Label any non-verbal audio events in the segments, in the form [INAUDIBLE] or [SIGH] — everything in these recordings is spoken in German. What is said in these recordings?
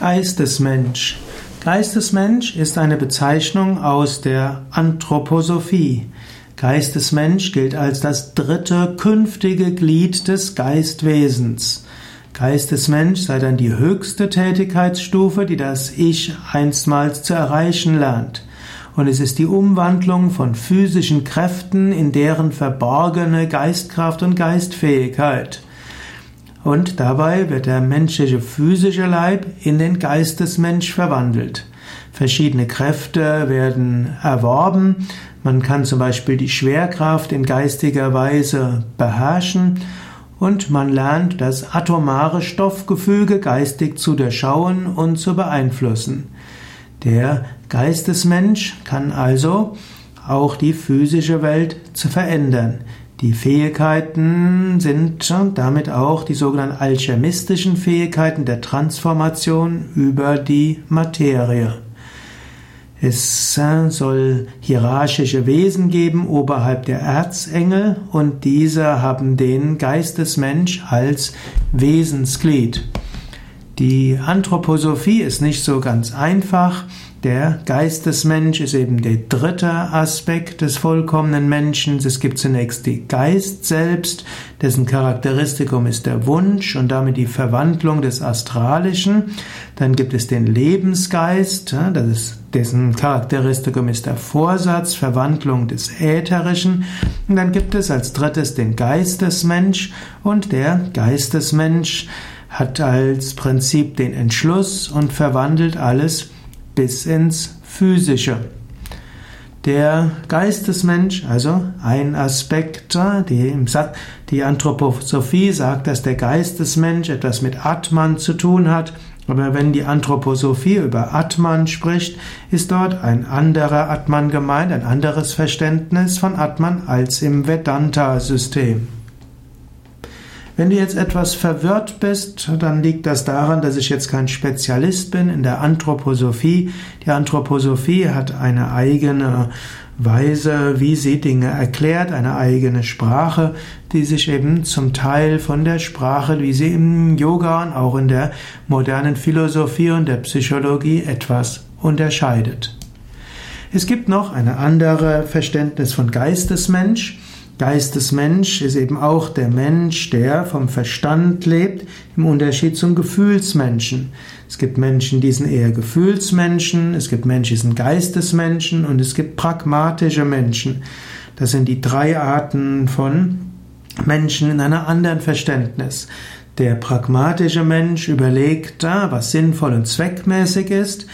Geistesmensch. Geistesmensch ist eine Bezeichnung aus der Anthroposophie. Geistesmensch gilt als das dritte künftige Glied des Geistwesens. Geistesmensch sei dann die höchste Tätigkeitsstufe, die das Ich einstmals zu erreichen lernt. Und es ist die Umwandlung von physischen Kräften in deren verborgene Geistkraft und Geistfähigkeit. Und dabei wird der menschliche physische Leib in den Geistesmensch verwandelt. Verschiedene Kräfte werden erworben. Man kann zum Beispiel die Schwerkraft in geistiger Weise beherrschen und man lernt das atomare Stoffgefüge geistig zu durchschauen und zu beeinflussen. Der Geistesmensch kann also auch die physische Welt zu verändern. Die Fähigkeiten sind damit auch die sogenannten alchemistischen Fähigkeiten der Transformation über die Materie. Es soll hierarchische Wesen geben oberhalb der Erzengel und diese haben den Geistesmensch als Wesensglied. Die Anthroposophie ist nicht so ganz einfach. Der Geistesmensch ist eben der dritte Aspekt des vollkommenen Menschen. Es gibt zunächst die Geist selbst, dessen Charakteristikum ist der Wunsch und damit die Verwandlung des Astralischen. Dann gibt es den Lebensgeist, das ist, dessen Charakteristikum ist der Vorsatz, Verwandlung des Ätherischen. Und dann gibt es als drittes den Geistesmensch und der Geistesmensch hat als Prinzip den Entschluss und verwandelt alles bis ins Physische. Der Geistesmensch, also ein Aspekt, die, die Anthroposophie sagt, dass der Geistesmensch etwas mit Atman zu tun hat, aber wenn die Anthroposophie über Atman spricht, ist dort ein anderer Atman gemeint, ein anderes Verständnis von Atman als im Vedanta-System. Wenn du jetzt etwas verwirrt bist, dann liegt das daran, dass ich jetzt kein Spezialist bin in der Anthroposophie. Die Anthroposophie hat eine eigene Weise, wie sie Dinge erklärt, eine eigene Sprache, die sich eben zum Teil von der Sprache, wie sie im Yoga und auch in der modernen Philosophie und der Psychologie etwas unterscheidet. Es gibt noch eine andere Verständnis von Geistesmensch. Geistesmensch ist eben auch der Mensch, der vom Verstand lebt, im Unterschied zum Gefühlsmenschen. Es gibt Menschen, die sind eher Gefühlsmenschen, es gibt Menschen, die sind Geistesmenschen und es gibt pragmatische Menschen. Das sind die drei Arten von Menschen in einem anderen Verständnis. Der pragmatische Mensch überlegt, was sinnvoll und zweckmäßig ist.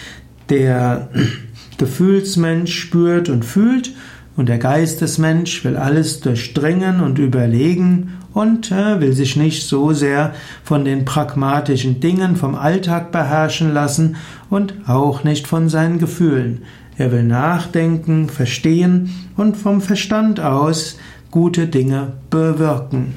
Der [CLEARS THROAT] Gefühlsmensch spürt und fühlt und der Geistesmensch will alles durchdringen und überlegen und äh, will sich nicht so sehr von den pragmatischen Dingen vom Alltag beherrschen lassen und auch nicht von seinen Gefühlen. Er will nachdenken, verstehen und vom Verstand aus gute Dinge bewirken.